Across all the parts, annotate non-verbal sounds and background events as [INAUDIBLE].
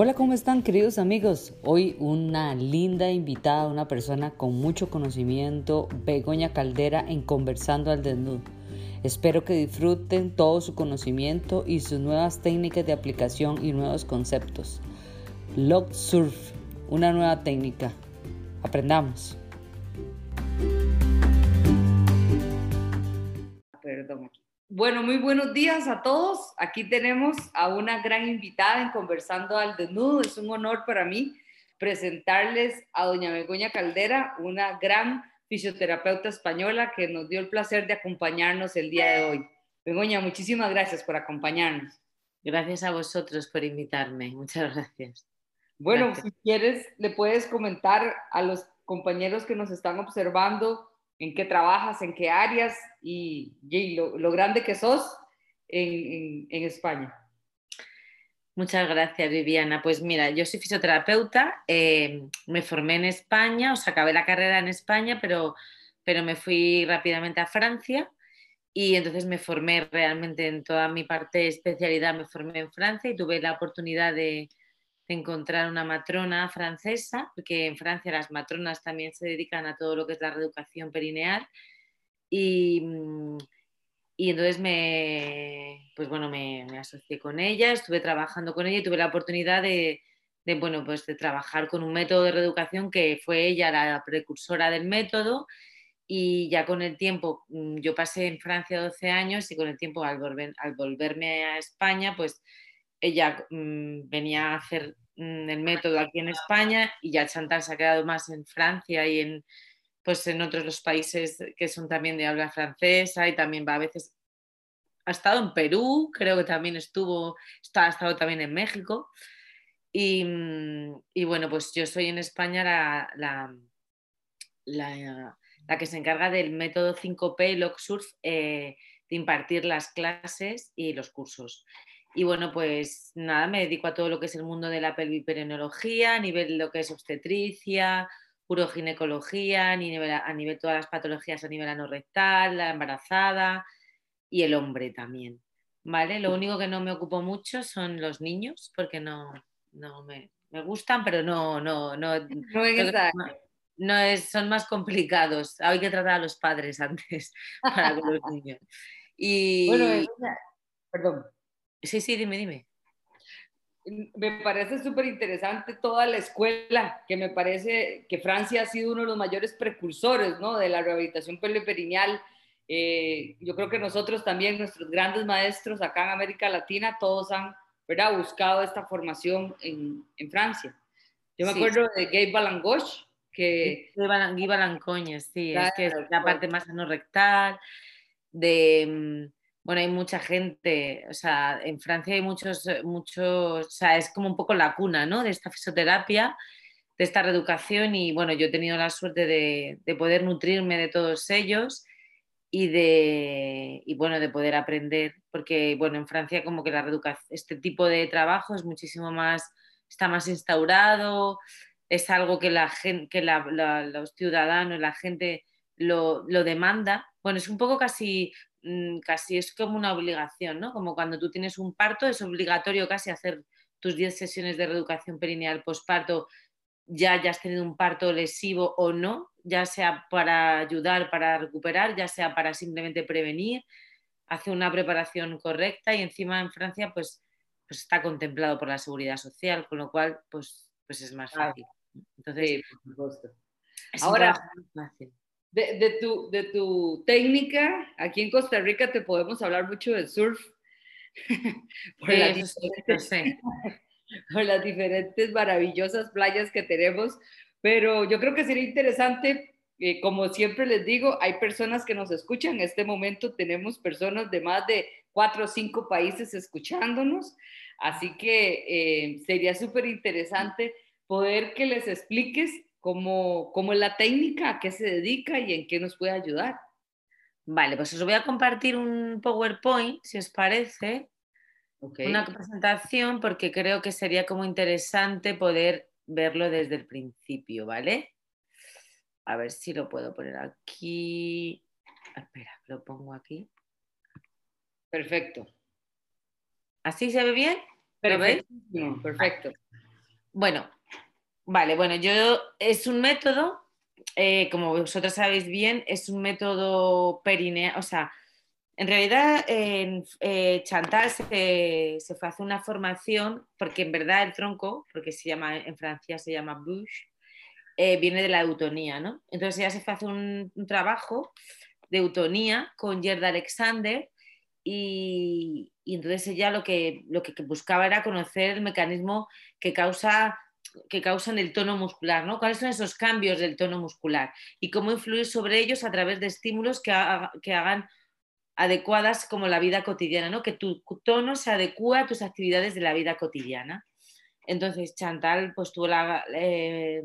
Hola, ¿cómo están queridos amigos? Hoy una linda invitada, una persona con mucho conocimiento, Begoña Caldera en Conversando al Desnudo. Espero que disfruten todo su conocimiento y sus nuevas técnicas de aplicación y nuevos conceptos. Log Surf, una nueva técnica. Aprendamos. Bueno, muy buenos días a todos. Aquí tenemos a una gran invitada en Conversando al Desnudo. Es un honor para mí presentarles a doña Begoña Caldera, una gran fisioterapeuta española que nos dio el placer de acompañarnos el día de hoy. Begoña, muchísimas gracias por acompañarnos. Gracias a vosotros por invitarme. Muchas gracias. Bueno, si quieres, le puedes comentar a los compañeros que nos están observando en qué trabajas, en qué áreas y, lo, grande que sos en, España. Muchas gracias, Viviana. Pues mira, yo soy fisioterapeuta, eh, me formé en España, o sea, acabé la carrera en España, pero, pero me fui rápidamente a Francia y entonces me formé realmente en toda mi parte de especialidad, me formé en Francia y tuve la oportunidad de, encontrar una matrona francesa, porque en Francia las matronas también se dedican a todo lo que es la reeducación perineal. Y, mm, y entonces me, pues bueno, me, asocié con ella, estuve trabajando con ella y tuve la oportunidad de, de, bueno, pues de trabajar con un método de reeducación que fue ella la precursora del método y ya con el tiempo, mm, yo pasé en Francia 12 años y con el tiempo al, volver, al volverme a España, pues ella mm, venía a hacer mm, el método aquí en España y ya Chantal se ha quedado más en Francia y en, pues en otros los países que son también de habla francesa y también va a veces, ha estado en Perú, creo que también estuvo, ha estado también en México. Y, mm, y bueno, pues yo soy en España la, la, la, que se encarga del método 5P, LogSurf, eh, de impartir las clases y los cursos. Y bueno, pues nada, me dedico a todo lo que es el mundo de la pelviperenología, a nivel de lo que es obstetricia, uroginecología, a nivel, a nivel de todas las patologías a nivel anorrectal, la embarazada y el hombre también. ¿Vale? Lo único que no me ocupo mucho son los niños, porque no, no me, me gustan, pero no, no, no, [LAUGHS] no, no es, son más complicados. Hay que tratar a los padres [LAUGHS] antes para los niños. [LAUGHS] Y, bueno, perdón. Sí, sí, dime, dime. Me parece súper interesante toda la escuela, que me parece que Francia ha sido uno de los mayores precursores ¿no? de la rehabilitación peloperineal. Eh, yo creo que nosotros también, nuestros grandes maestros acá en América Latina, todos han ¿verdad? buscado esta formación en, en Francia. Yo me acuerdo de Gabe Balangoche, que... Guy Balancoña, sí, es que es la parte más anorrectal, de mm, bueno, hay mucha gente, o sea, en Francia hay muchos, eh, muchos, o sea, es como un poco la cuna, ¿no? De esta fisioterapia, de esta reeducación y bueno, yo he tenido la suerte de, poder nutrirme de todos ellos y de, y bueno, de poder aprender, porque bueno, en Francia como que la este tipo de trabajo es muchísimo más, está más instaurado, es algo que la gente, que los ciudadanos, la gente lo, lo demanda. Bueno, es un poco casi casi es como una obligación, ¿no? Como cuando tú tienes un parto, es obligatorio casi hacer tus 10 sesiones de reeducación perineal posparto, ya hayas tenido un parto lesivo o no, ya sea para ayudar, para recuperar, ya sea para simplemente prevenir, hace una preparación correcta y encima en Francia pues, pues está contemplado por la seguridad social, con lo cual pues, pues es más fácil. Entonces, Ahora, fácil de, tu, de tu técnica, aquí en Costa Rica te podemos hablar mucho del surf. [LAUGHS] por, las diferentes, [LAUGHS] por las diferentes maravillosas playas que tenemos, pero yo creo que sería interesante, eh, como siempre les digo, hay personas que nos escuchan, en este momento tenemos personas de más de cuatro o cinco países escuchándonos, así que eh, sería súper interesante poder que les expliques cómo, cómo es la técnica, a qué se dedica y en qué nos puede ayudar. Vale, pues os voy a compartir un PowerPoint, si os parece, una presentación, porque creo que sería como interesante poder verlo desde el principio, ¿vale? A ver si lo puedo poner aquí. Espera, lo pongo aquí. Perfecto. ¿Así se ve bien? Perfecto. Perfecto. Bueno, vale, bueno, yo es un método, eh, como vosotros sabéis bien, es un método perineal, o sea, en realidad, en eh, Chantal se, fue a hacer una formación, porque en verdad el tronco, porque se llama, en Francia se llama bush, eh, viene de la eutonía, ¿no? Entonces ella se fue a hacer un, trabajo de eutonía con Gerda Alexander y, entonces ella lo que, lo que buscaba era conocer el mecanismo que causa que causan el tono muscular, ¿no? ¿Cuáles son esos cambios del tono muscular? Y cómo influir sobre ellos a través de estímulos que, hagan adecuadas como la vida cotidiana, ¿no? que tu tono se adecua a tus actividades de la vida cotidiana. Entonces Chantal pues tuvo eh,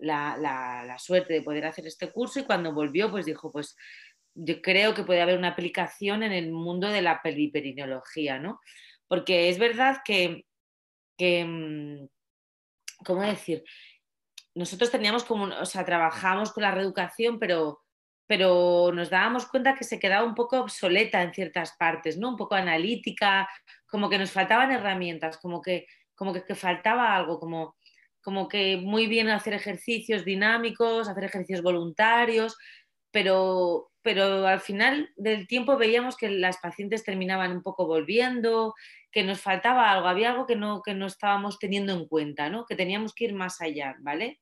la, la, suerte de poder hacer este curso y cuando volvió pues dijo pues yo creo que puede haber una aplicación en el mundo de la periperinología, ¿no? Porque es verdad que, que mm, ¿cómo decir? Nosotros teníamos como, o sea, trabajamos con la reeducación, pero pero nos dábamos cuenta que se quedaba un poco obsoleta en ciertas partes, ¿no? Un poco analítica, como que nos faltaban herramientas, como que, como que, faltaba algo, como, como que muy bien hacer ejercicios dinámicos, hacer ejercicios voluntarios, pero, pero al final del tiempo veíamos que las pacientes terminaban un poco volviendo, que nos faltaba algo, había algo que no, que no estábamos teniendo en cuenta, ¿no? Que teníamos que ir más allá, ¿vale?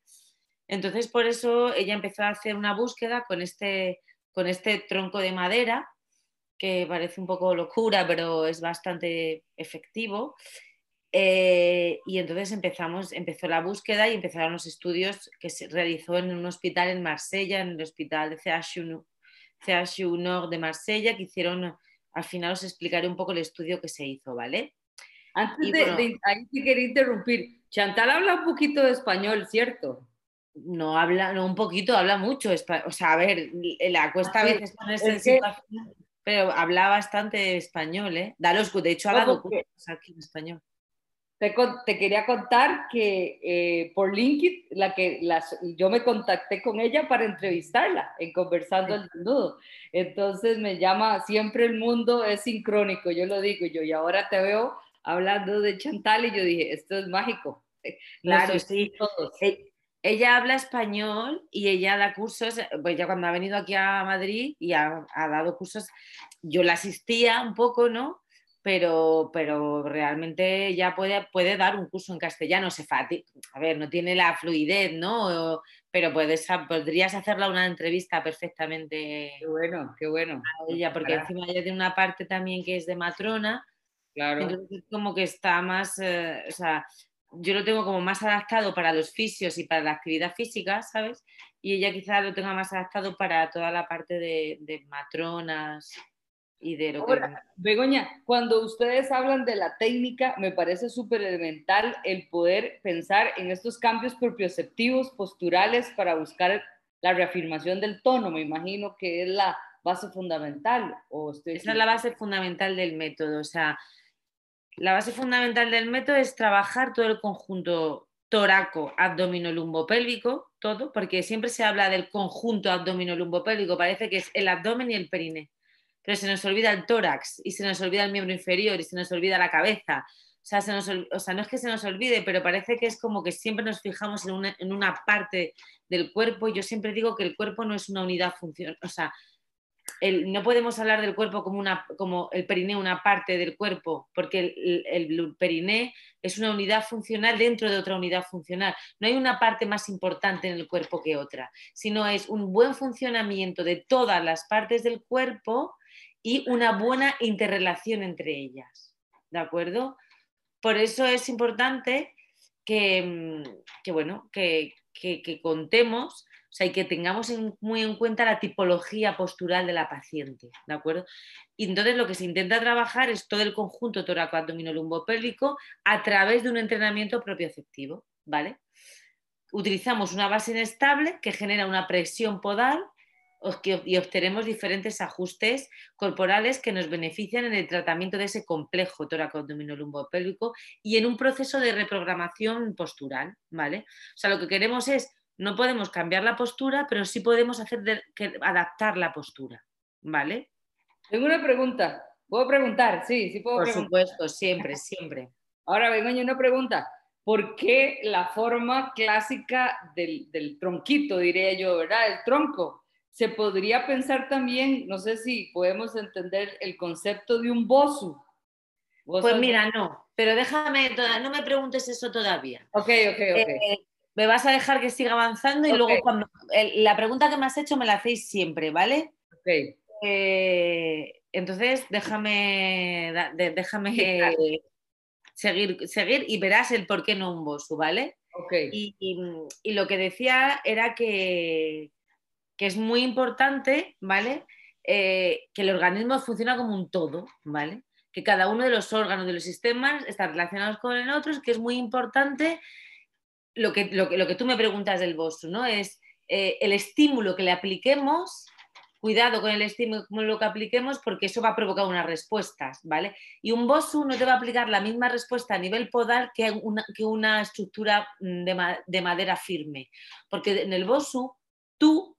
Entonces, por eso ella empezó a hacer una búsqueda con este, con este tronco de madera, que parece un poco locura, pero es bastante efectivo. Eh, y entonces empezamos, empezó la búsqueda y empezaron los estudios que se realizó en un hospital en Marsella, en el hospital de CHU, Nord de Marsella, que hicieron, al final os explicaré un poco el estudio que se hizo, ¿vale? Antes de, ahí te quería interrumpir, Chantal habla un poquito de español, ¿cierto? no habla, no un poquito, habla mucho. O sea, a ver, la cuesta a veces ponerse en situación, pero habla bastante español, ¿eh? de hecho ha dado cursos aquí en español. Te, te quería contar que eh, por LinkedIn, la que las, yo me contacté con ella para entrevistarla en Conversando el Desnudo. Entonces me llama, siempre el mundo es sincrónico, yo lo digo yo, y ahora te veo hablando de Chantal y yo dije, esto es mágico. [LAUGHS] Claro, sí. Todos. Eh, ella habla español y ella da cursos, pues ya cuando ha venido aquí a Madrid y ha, dado cursos, yo la asistía un poco, ¿no? Pero, pero realmente ella puede, puede dar un curso en castellano, se a ver, no tiene la fluidez, ¿no? Pero puedes, podrías hacerla una entrevista perfectamente. Qué bueno, qué bueno. ella, porque encima ella tiene una parte también que es de matrona, Claro. Entonces, como que está más, eh, o sea, yo lo tengo como más adaptado para los fisios y para la actividad física, ¿sabes? Y ella quizás lo tenga más adaptado para toda la parte de, matronas y de lo Ahora, Begoña, cuando ustedes hablan de la técnica, me parece súper elemental el poder pensar en estos cambios propioceptivos, posturales, para buscar la reafirmación del tono. Me imagino que es la base fundamental. ¿o Esa es la base fundamental del método. O sea, la base fundamental del método es trabajar todo el conjunto toraco, abdomino, lumbo pélvico, todo, porque siempre se habla del conjunto abdomino, lumbo pélvico, parece que es el abdomen y el perine, pero se nos olvida el tórax y se nos olvida el miembro inferior y se nos olvida la cabeza. O sea, no es que se nos olvide, pero parece que es como que siempre nos fijamos en una, en una parte del cuerpo. Yo siempre digo que el cuerpo no es una unidad funcional, o sea, no podemos hablar del cuerpo como, una, como el periné una parte del cuerpo, porque el, el, periné es una unidad funcional dentro de otra unidad funcional. No hay una parte más importante en el cuerpo que otra, sino es un buen funcionamiento de todas las partes del cuerpo y una buena interrelación entre ellas. ¿De acuerdo? Por eso es importante que, que bueno, que, que, que contemos o sea, y que tengamos muy en cuenta la tipología postural de la paciente, ¿de acuerdo? Y entonces lo que se intenta trabajar es todo el conjunto toraco pélvico a través de un entrenamiento propioceptivo, ¿vale? Utilizamos una base inestable que genera una presión podal y obtenemos diferentes ajustes corporales que nos benefician en el tratamiento de ese complejo tóraco abdomino pélvico y en un proceso de reprogramación postural, ¿vale? O sea, lo que queremos es no podemos cambiar la postura, pero sí podemos hacer que, adaptar la postura, ¿vale? Tengo una pregunta. ¿Puedo preguntar? Sí, sí puedo Por supuesto, siempre, siempre. Ahora, vengo una pregunta. ¿por qué la forma clásica del, del tronquito, diría yo, ¿verdad? El tronco. Se podría pensar también, no sé si podemos entender el concepto de un bosu. Pues mira, no, pero déjame, no me preguntes eso todavía. Ok, ok, ok. Eh, me vas a dejar que siga avanzando y luego cuando la pregunta que me has hecho me la hacéis siempre, ¿vale? Ok. Eh, entonces, déjame, déjame seguir, seguir y verás el por qué no un bosu, ¿vale? Ok. Y, lo que decía era que, que es muy importante, ¿vale? Eh, que el organismo funciona como un todo, ¿vale? Que cada uno de los órganos de los sistemas están relacionados con el otro, que es muy importante lo que, lo que, tú me preguntas del bosu, ¿no? Es eh, el estímulo que le apliquemos cuidado con el estímulo que apliquemos porque eso va a provocar unas respuestas, ¿vale? Y un BOSU no te va a aplicar la misma respuesta a nivel podal que una, que una estructura mm, de, madera firme, porque en el BOSU tú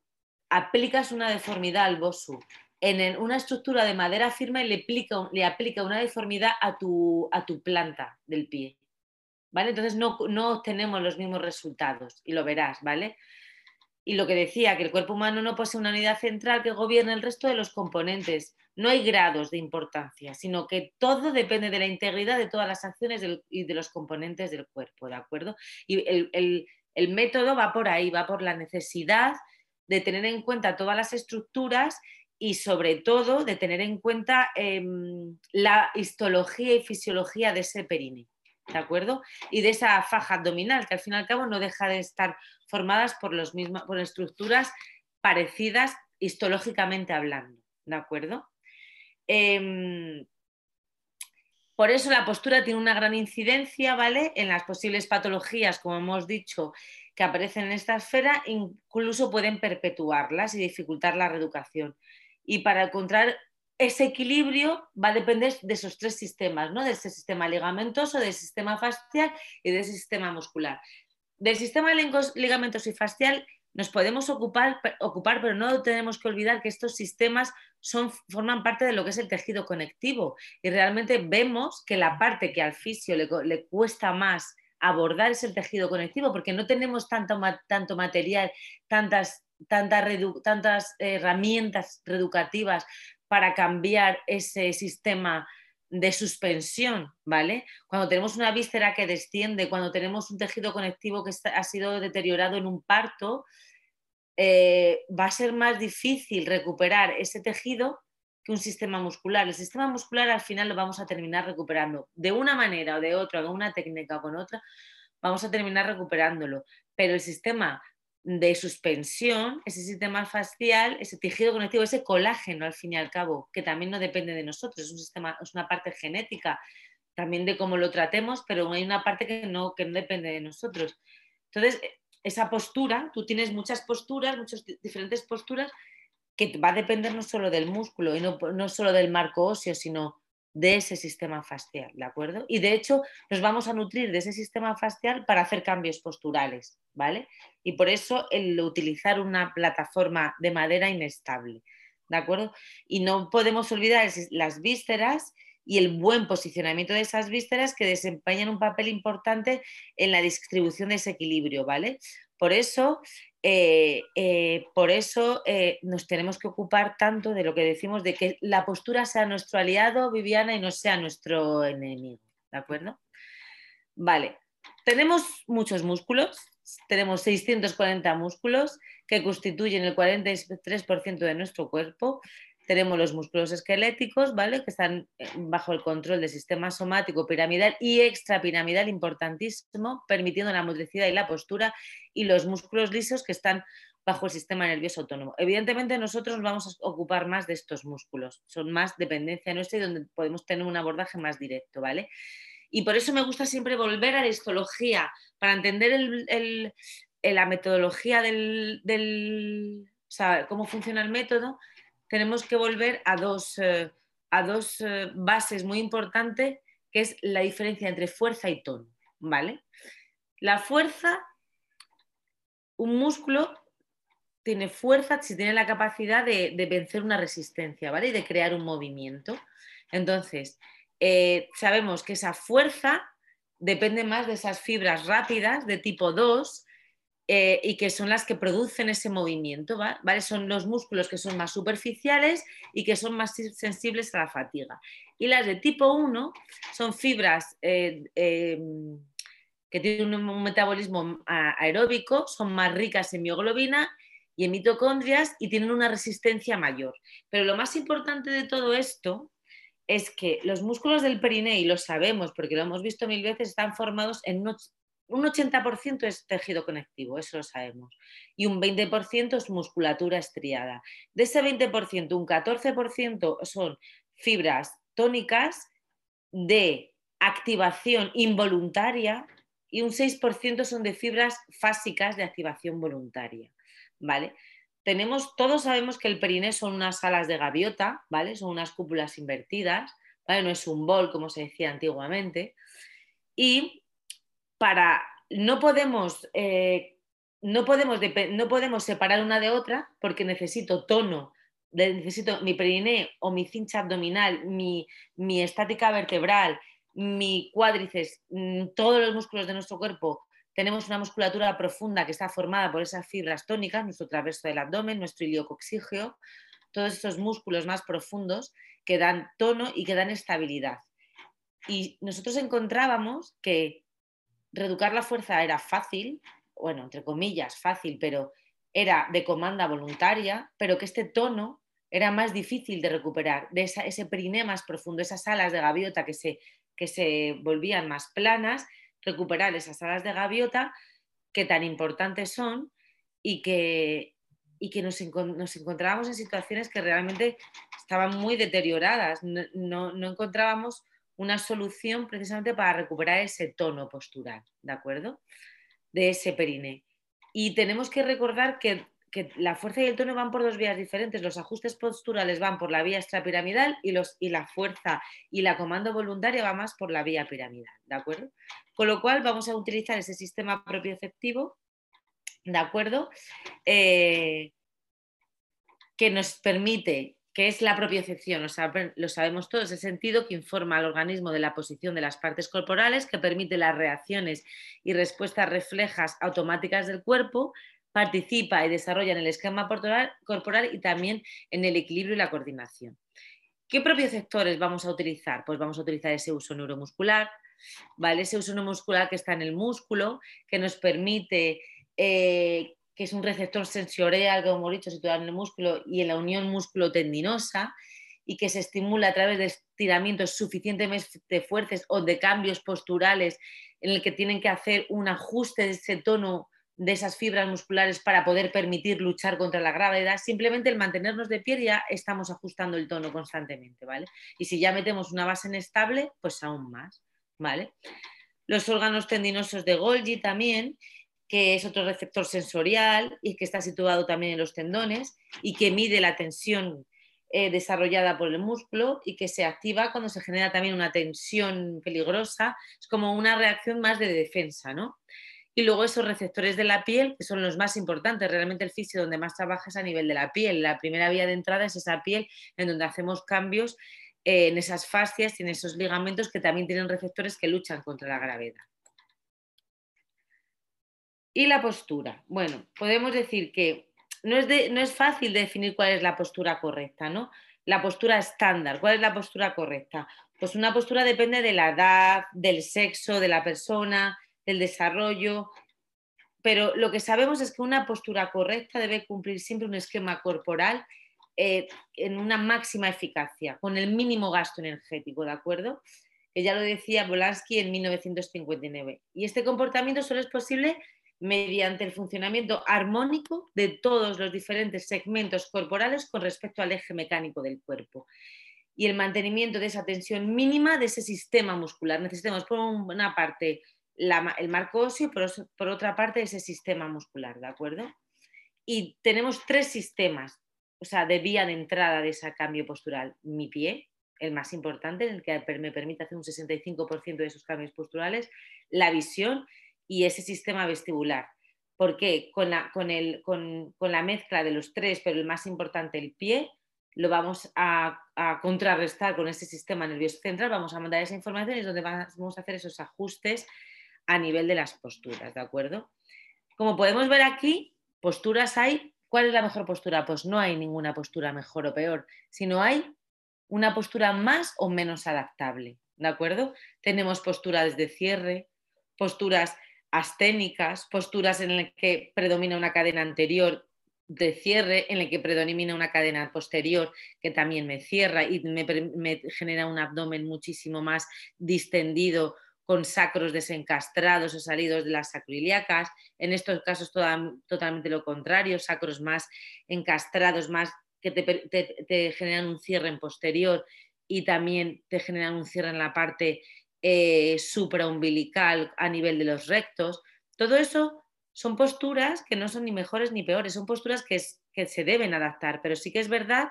aplicas una deformidad al BOSU. En una estructura de madera firme aplica, le aplica una deformidad a tu, planta del pie. ¿Vale? Entonces no, no obtenemos los mismos resultados y lo verás, ¿vale? Y lo que decía, que el cuerpo humano no posee una unidad central que gobierne el resto de los componentes. No hay grados de importancia, sino que todo depende de la integridad de todas las acciones y de los componentes del cuerpo, ¿de acuerdo? Y el, método va por ahí, va por la necesidad de tener en cuenta todas las estructuras y sobre todo de tener en cuenta em, la histología y fisiología de ese perine. ¿de acuerdo? Y de esa faja abdominal, que al fin y al cabo no deja de estar formadas por, los mismos, por estructuras parecidas histológicamente hablando, ¿de acuerdo? Em, por eso la postura tiene una gran incidencia, ¿vale? En las posibles patologías, como hemos dicho, que aparecen en esta esfera, incluso pueden perpetuarlas y dificultar la reeducación. Y para encontrar ese equilibrio va a depender de esos tres sistemas, ¿no? De ese sistema ligamentoso, del sistema fascial y del sistema muscular. Del sistema ligamentoso y fascial nos podemos ocupar, ocupar, pero no tenemos que olvidar que estos sistemas son, forman parte de lo que es el tejido conectivo y realmente vemos que la parte que al fisio le, cuesta más abordar es el tejido conectivo porque no tenemos tanto, tanto material, tantas, tantas, herramientas reeducativas para cambiar ese sistema de suspensión, ¿vale? Cuando tenemos una víscera que desciende, cuando tenemos un tejido conectivo que ha sido deteriorado en un parto, eh, va a ser más difícil recuperar ese tejido que un sistema muscular. El sistema muscular al final lo vamos a terminar recuperando de una manera o de otra, con una técnica o con otra, vamos a terminar recuperándolo. Pero el sistema de suspensión, ese sistema facial, ese tejido conectivo, ese colágeno al fin y al cabo, que también no depende de nosotros, es, un sistema, es una parte genética también de cómo lo tratemos, pero hay una parte que no, que no depende de nosotros. Entonces, esa postura, tú tienes muchas posturas, muchas diferentes posturas, que va a depender no solo del músculo y no, no solo del marco óseo, sino de ese sistema facial, ¿de acuerdo? Y de hecho nos vamos a nutrir de ese sistema facial para hacer cambios posturales, ¿vale? Y por eso el utilizar una plataforma de madera inestable, ¿de acuerdo? Y no podemos olvidar las vísceras y el buen posicionamiento de esas vísceras que desempeñan un papel importante en la distribución de ese equilibrio, ¿vale? Por eso eh, eh, por eso eh, nos tenemos que ocupar tanto de lo que decimos, de que la postura sea nuestro aliado, Viviana, y no sea nuestro enemigo. ¿De acuerdo? Vale, tenemos muchos músculos, tenemos 640 músculos que constituyen el 43% de nuestro cuerpo tenemos los músculos esqueléticos, ¿vale? Que están eh, bajo el control del sistema somático piramidal y extrapiramidal, importantísimo, permitiendo la motricidad y la postura, y los músculos lisos que están bajo el sistema nervioso autónomo. Evidentemente nosotros nos vamos a ocupar más de estos músculos, son más dependencia nuestra y donde podemos tener un abordaje más directo, ¿vale? Y por eso me gusta siempre volver a la histología, para entender la metodología del, del o sea, cómo funciona el método, tenemos que volver a dos, eh, a dos eh, bases muy importantes, que es la diferencia entre fuerza y tono. ¿vale? La fuerza, un músculo tiene fuerza si tiene la capacidad de, vencer una resistencia, ¿vale? Y de crear un movimiento. Entonces, eh, sabemos que esa fuerza depende más de esas fibras rápidas de tipo 2 eh, y que son las que producen ese movimiento, ¿vale? Son los músculos que son más superficiales y que son más sensibles a la fatiga. Y las de tipo 1 son fibras eh, em, que tienen un metabolismo aeróbico, son más ricas en mioglobina y en mitocondrias y tienen una resistencia mayor. Pero lo más importante de todo esto es que los músculos del periné, y lo sabemos porque lo hemos visto mil veces, están formados en un 80% es tejido conectivo, eso lo sabemos, y un 20% es musculatura estriada. De ese 20%, un 14% son fibras tónicas de activación involuntaria y un 6% son de fibras fásicas de activación voluntaria. ¿vale? Tenemos, todos sabemos que el periné son unas alas de gaviota, ¿vale? Son unas cúpulas invertidas, ¿vale? No es un bol, como se decía antiguamente. Y para, no podemos, eh, no podemos, no podemos separar una de otra porque necesito tono necesito mi periné o mi cincha abdominal, mi, mi, estática vertebral, mi cuádriceps, mm, todos los músculos de nuestro cuerpo tenemos una musculatura profunda que está formada por esas fibras tónicas, nuestro traverso del abdomen, nuestro iliocoxígeo, todos estos músculos más profundos que dan tono y que dan estabilidad. Y nosotros encontrábamos que reeducar la fuerza era fácil, bueno, entre comillas, fácil, pero era de comanda voluntaria, pero que este tono era más difícil de recuperar, de ese periné más profundo, esas alas de gaviota que se, que se volvían más planas, recuperar esas alas de gaviota que tan importantes son y que, y que nos, encontrábamos en situaciones que realmente estaban muy deterioradas. No, encontrábamos una solución precisamente para recuperar ese tono postural, ¿de acuerdo? De ese perine. Y tenemos que recordar que que la fuerza y el tono van por dos vías diferentes. Los ajustes posturales van por la vía extrapiramidal y, los, y la fuerza y la comando voluntaria va más por la vía piramidal, ¿de acuerdo? Con lo cual vamos a utilizar ese sistema propioceptivo, ¿de acuerdo? Eh, que nos permite, que es la propiocepción, lo sabemos todos, el sentido que informa al organismo de la posición de las partes corporales, que permite las reacciones y respuestas reflejas automáticas del cuerpo, participa y desarrolla en el esquema corporal, y también en el equilibrio y la coordinación. ¿Qué propios sectores vamos a utilizar? Pues vamos a utilizar ese uso neuromuscular, ¿vale? Ese uso neuromuscular que está en el músculo, que nos permite, eh, que es un receptor sensorial, como hemos dicho, situado en el músculo y en la unión músculo-tendinosa, y que se estimula a través de estiramientos suficientemente fuertes o de cambios posturales en el que tienen que hacer un ajuste de ese tono de esas fibras musculares para poder permitir luchar contra la gravedad, simplemente el mantenernos de pie ya estamos ajustando el tono constantemente, ¿vale? Y si ya metemos una base inestable, pues aún más, ¿vale? Los órganos tendinosos de Golgi también, que es otro receptor sensorial y que está situado también en los tendones y que mide la tensión eh, desarrollada por el músculo y que se activa cuando se genera también una tensión peligrosa. Es como una reacción más de defensa, ¿no? Y luego esos receptores de la piel, son los más importantes, realmente el fisio donde más trabaja es a nivel de la piel. La primera vía de entrada es esa piel en donde hacemos cambios eh, en esas fascias y en esos ligamentos que también tienen receptores que luchan contra la gravedad. Y la postura. Bueno, podemos decir que no es, no es fácil definir cuál es la postura correcta, ¿no? La postura estándar. ¿Cuál es la postura correcta? Pues una postura depende de la edad, del sexo de la persona, del desarrollo, pero lo que sabemos es que una postura correcta debe cumplir siempre un esquema corporal eh, en una máxima eficacia, con el mínimo gasto energético, ¿de acuerdo? Que ya lo decía Bolansky en 1959. Y este comportamiento solo es posible mediante el funcionamiento armónico de todos los diferentes segmentos corporales con respecto al eje mecánico del cuerpo y el mantenimiento de esa tensión mínima de ese sistema muscular. Necesitamos, por una parte, el marco óseo, por, por otra parte ese sistema muscular, ¿de acuerdo? Y tenemos tres sistemas, o sea, de vía de entrada de ese cambio postural. Mi pie, el más importante, en el que me permite hacer un 65% de esos cambios posturales, la visión y ese sistema vestibular. ¿Por qué? Con la, con, el, con, con la mezcla de los tres, pero el más importante, el pie, lo vamos a, contrarrestar con ese sistema nervioso central, vamos a mandar esa información y es donde vamos a hacer esos ajustes a nivel de las posturas, ¿de acuerdo? Como podemos ver aquí, posturas hay. ¿Cuál es la mejor postura? Pues no hay ninguna postura mejor o peor, sino hay una postura más o menos adaptable, ¿de acuerdo? Tenemos posturas de cierre, posturas asténicas, posturas en las que predomina una cadena anterior de cierre en el que predomina una cadena posterior que también me cierra y me, genera un abdomen muchísimo más distendido con sacros desencastrados o salidos de las sacroiliacas. En estos casos totalmente lo contrario, sacros más encastrados, más que te, generan un cierre en posterior y también te generan un cierre en la parte eh, supraumbilical a nivel de los rectos. Todo eso son posturas que no son ni mejores ni peores, son posturas que, se deben adaptar, pero sí que es verdad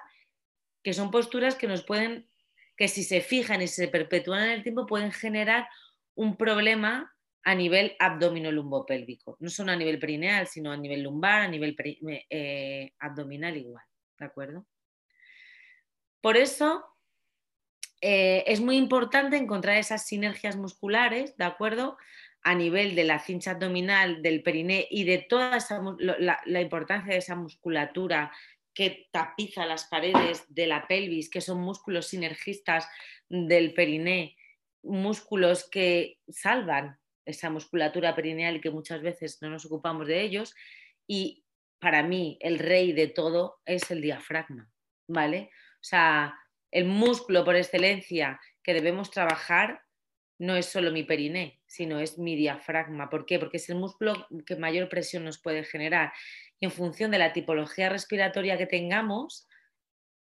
que son posturas que nos pueden, que si se fijan y se perpetúan en el tiempo, pueden generar un problema a nivel abdominolumbopélvico, no solo a nivel perineal, sino a nivel lumbar, a nivel eh, abdominal igual, ¿de acuerdo? Por eso eh, es muy importante encontrar esas sinergias musculares, ¿de acuerdo? a nivel de la cincha abdominal, del periné y de toda esa, la, importancia de esa musculatura que tapiza las paredes de la pelvis, que son músculos sinergistas del periné, músculos que salvan esa musculatura perineal y que muchas veces no nos ocupamos de ellos. Y para mí el rey de todo es el diafragma, ¿vale? O sea, el músculo por excelencia que debemos trabajar no es solo mi periné, sino es mi diafragma. ¿Por qué? Porque es el músculo que mayor presión nos puede generar. Y en función de la tipología respiratoria que tengamos,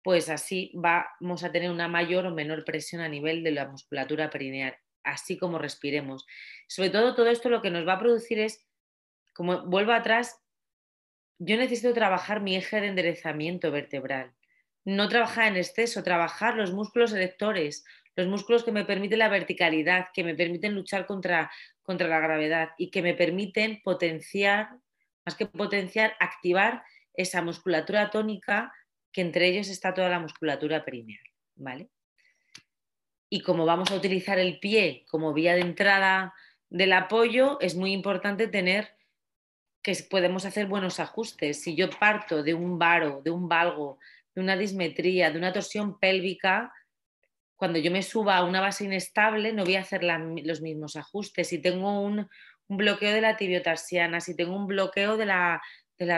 pues así vamos a tener una mayor o menor presión a nivel de la musculatura perineal, así como respiremos. Sobre todo, todo esto lo que nos va a producir es, como vuelvo atrás, yo necesito trabajar mi eje de enderezamiento vertebral. No trabajar en exceso, trabajar los músculos erectores, los músculos que me permiten la verticalidad, que me permiten luchar contra, contra la gravedad y que me permiten potenciar, más que potenciar, activar esa musculatura tónica que entre ellos está toda la musculatura perineal, ¿vale? Y como vamos a utilizar el pie como vía de entrada del apoyo, es muy importante tener que podemos hacer buenos ajustes. Si yo parto de un varo, de un valgo, de una dismetría, de una torsión pélvica, cuando yo me suba a una base inestable no voy a hacer los mismos ajustes. Si tengo un, bloqueo de la tibiotarsiana, si tengo un bloqueo de la,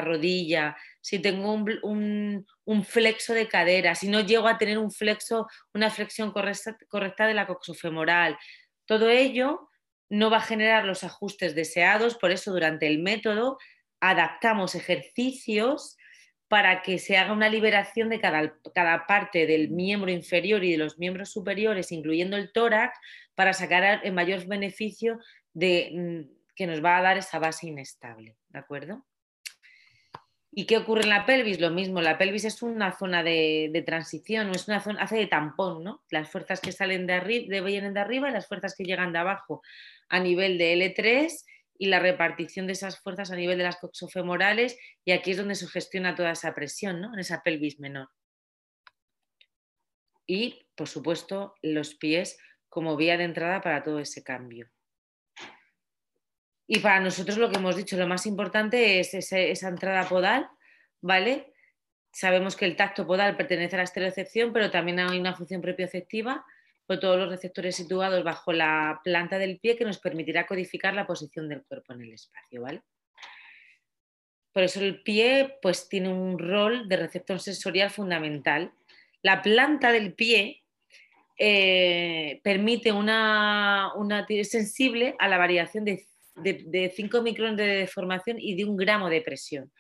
rodilla, si tengo un, flexo de cadera, si no llego a tener un flexo, una flexión correcta, correcta de la coxofemoral, todo ello no va a generar los ajustes deseados, por eso durante el método adaptamos ejercicios para que se haga una liberación de cada, cada, parte del miembro inferior y de los miembros superiores, incluyendo el tórax, para sacar el mayor beneficio de, mm, que nos va a dar esa base inestable. ¿De acuerdo? ¿Y qué ocurre en la pelvis? Lo mismo, la pelvis es una zona de, transición, es una zona, hace de tampón, ¿no? Las fuerzas que salen de arriba, vienen de arriba y las fuerzas que llegan de abajo a nivel de L3 y la repartición de esas fuerzas a nivel de las coxofemorales y aquí es donde se gestiona toda esa presión, ¿no? En esa pelvis menor. Y, por supuesto, los pies como vía de entrada para todo ese cambio. Y para nosotros lo que hemos dicho, lo más importante es esa entrada podal, ¿vale? Sabemos que el tacto podal pertenece a la estereocepción, pero también hay una función propioceptiva con todos los receptores situados bajo la planta del pie que nos permitirá codificar la posición del cuerpo en el espacio, ¿vale? Por eso el pie pues, tiene un rol de receptor sensorial fundamental. La planta del pie eh, permite una, una, sensible a la variación de, de 5 micrones de deformación y de un gramo de presión.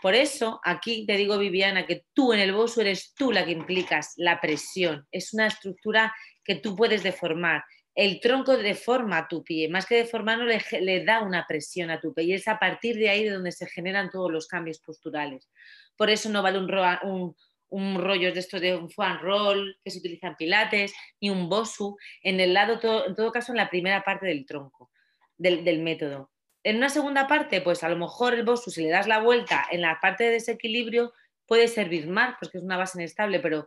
Por eso, aquí te digo, Viviana, que tú en el bosu eres tú la que implicas la presión. Es una estructura que tú puedes deformar. El tronco deforma tu pie, más que deformarlo, le, le da una presión a tu pie y es a partir de ahí de donde se generan todos los cambios posturales. Por eso no vale un, rollo de estos de un foam roll que se utiliza en pilates, ni un bosu, en el lado, en todo caso, en la primera parte del tronco, del método. En una segunda parte, pues a lo mejor el bosu, si le das la vuelta en la parte de desequilibrio, puede servir más porque es una base inestable, pero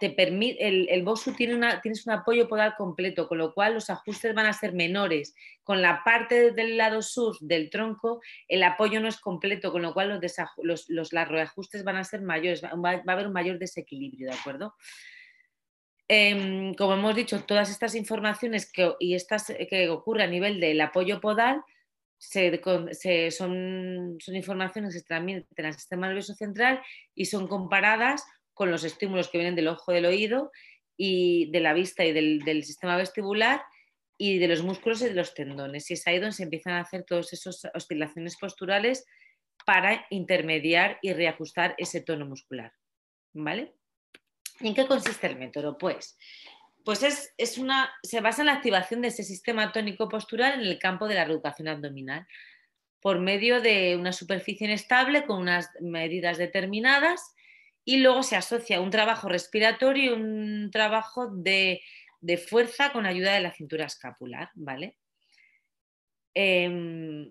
te permite, el, el BOSU tiene una, tienes un apoyo podal completo, con lo cual los ajustes van a ser menores. Con la parte del lado sur del tronco, el apoyo no es completo, con lo cual los, los, reajustes van a ser mayores, va, a haber un mayor desequilibrio, ¿de acuerdo? Em, como hemos dicho, todas estas informaciones que, y estas que ocurren a nivel del apoyo podal se, son, son informaciones que se transmiten al sistema nervioso central y son comparadas con los estímulos que vienen del ojo, del oído y de la vista y del, sistema vestibular y de los músculos y de los tendones. Y es ahí donde se empiezan a hacer todas esas oscilaciones posturales para intermediar y reajustar ese tono muscular. ¿Vale? ¿Y en qué consiste el método? Pues, pues es, es una, se basa en la activación de ese sistema tónico postural en el campo de la reeducación abdominal por medio de una superficie inestable con unas medidas determinadas y luego se asocia un trabajo respiratorio y un trabajo de, fuerza con ayuda de la cintura escapular, ¿vale? Em,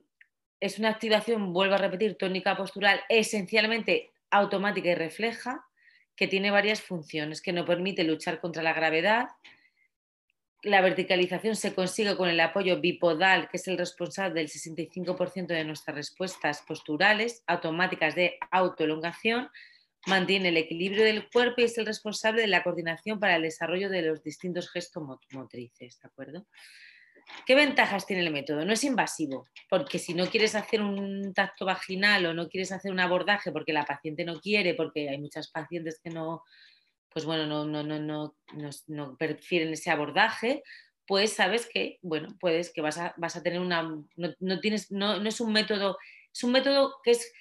es una activación, vuelvo a repetir, tónica postural esencialmente automática y refleja, que tiene varias funciones, que nos permite luchar contra la gravedad. La verticalización se consigue con el apoyo bipodal, que es el responsable del 65% de nuestras respuestas posturales automáticas de autoelongación, mantiene el equilibrio del cuerpo y es el responsable de la coordinación para el desarrollo de los distintos gestos motrices, ¿de acuerdo? ¿Qué ventajas tiene el método? No es invasivo, porque si no quieres hacer un tacto vaginal o no quieres hacer un abordaje porque la paciente no quiere, porque hay muchas pacientes que no, pues bueno, no, no, no, no, no prefieren ese abordaje, pues sabes que, bueno, puedes que vas a, vas a tener una, no, tienes, no, no es un método, es un método que es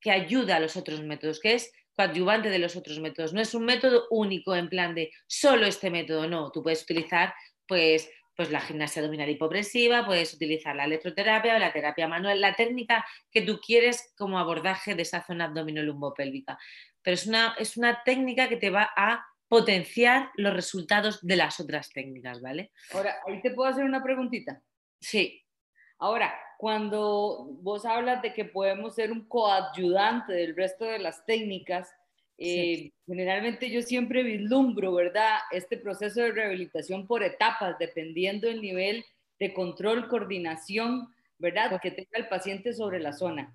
que ayuda a los otros métodos, que es coadyuvante de los otros métodos. No es un método único en plan de solo este método, no. Tú puedes utilizar pues, pues la gimnasia abdominal hipopresiva, puedes utilizar la electroterapia o la terapia manual, la técnica que tú quieres como abordaje de esa zona abdominolumbopélvica. Pero es una, es una técnica que te va a potenciar los resultados de las otras técnicas, ¿vale? Ahora, ahí te puedo hacer una preguntita. Sí. Ahora, cuando vos hablas de que podemos ser un coadyudante del resto de las técnicas, eh, generalmente yo siempre vislumbro, ¿verdad? Este proceso de rehabilitación por etapas, dependiendo del nivel de control, coordinación, ¿verdad? Que tenga el paciente sobre la zona.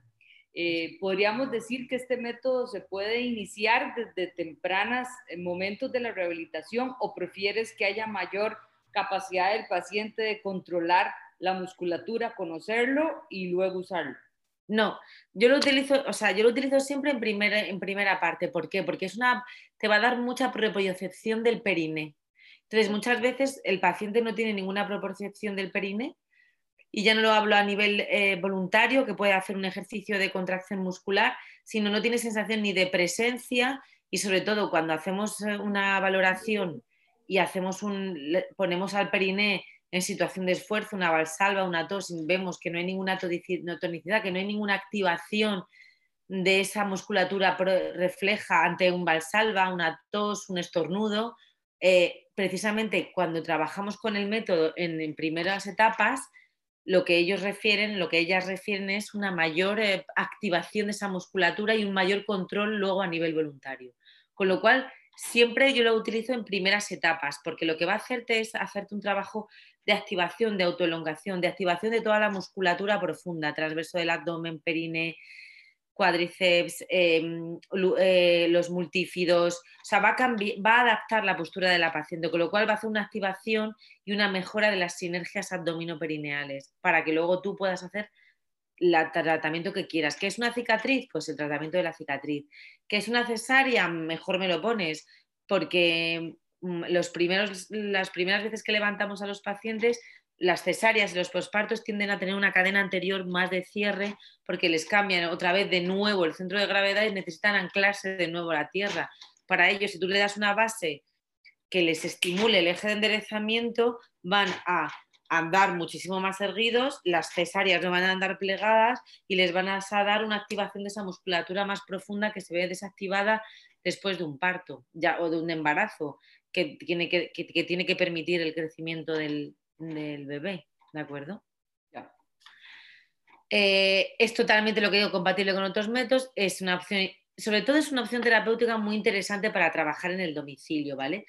Eh, podríamos decir que este método se puede iniciar desde tempranas eh, momentos de la rehabilitación o prefieres que haya mayor capacidad del paciente de controlar la musculatura, conocerlo y luego usarlo. No, yo lo utilizo, o sea, yo lo utilizo siempre en primera, en primera parte. ¿Por qué? Porque es una, te va a dar mucha propiocepción del perine. Entonces, muchas veces el paciente no tiene ninguna propiocepción del perine y ya no lo hablo a nivel eh, voluntario, que puede hacer un ejercicio de contracción muscular, sino no tiene sensación ni de presencia y sobre todo cuando hacemos eh, una valoración y hacemos un, ponemos al periné en situación de esfuerzo, una valsalva, una tos, vemos que no hay ninguna tonicidad, que no hay ninguna activación de esa musculatura refleja ante un valsalva, una tos, un estornudo, eh, precisamente cuando trabajamos con el método en, primeras etapas, lo que ellos refieren, lo que ellas refieren es una mayor eh, activación de esa musculatura y un mayor control luego a nivel voluntario. Con lo cual, siempre yo lo utilizo en primeras etapas, porque lo que va a hacerte es hacerte un trabajo de activación, de autoelongación, de activación de toda la musculatura profunda, transverso del abdomen, perine, cuádriceps, em, eh, los multífidos, o sea, va a, va a adaptar la postura de la paciente, con lo cual va a hacer una activación y una mejora de las sinergias abdominoperineales, para que luego tú puedas hacer el tratamiento que quieras. ¿Qué es una cicatriz? Pues el tratamiento de la cicatriz. ¿Qué es una cesárea? Mejor me lo pones, porque los primeros, las primeras veces que levantamos a los pacientes, las cesáreas y los pospartos tienden a tener una cadena anterior más de cierre porque les cambian otra vez de nuevo el centro de gravedad y necesitan anclarse de nuevo a la tierra. Para ello, si tú le das una base que les estimule el eje de enderezamiento, van a andar muchísimo más erguidos, las cesáreas no van a andar plegadas y les van a dar una activación de esa musculatura más profunda que se ve desactivada después de un parto ya, o de un embarazo que tiene que, tiene que permitir el crecimiento del, bebé, ¿de acuerdo? Eh, es totalmente lo que digo compatible con otros métodos, es una opción sobre todo es una opción terapéutica muy interesante para trabajar en el domicilio, ¿vale?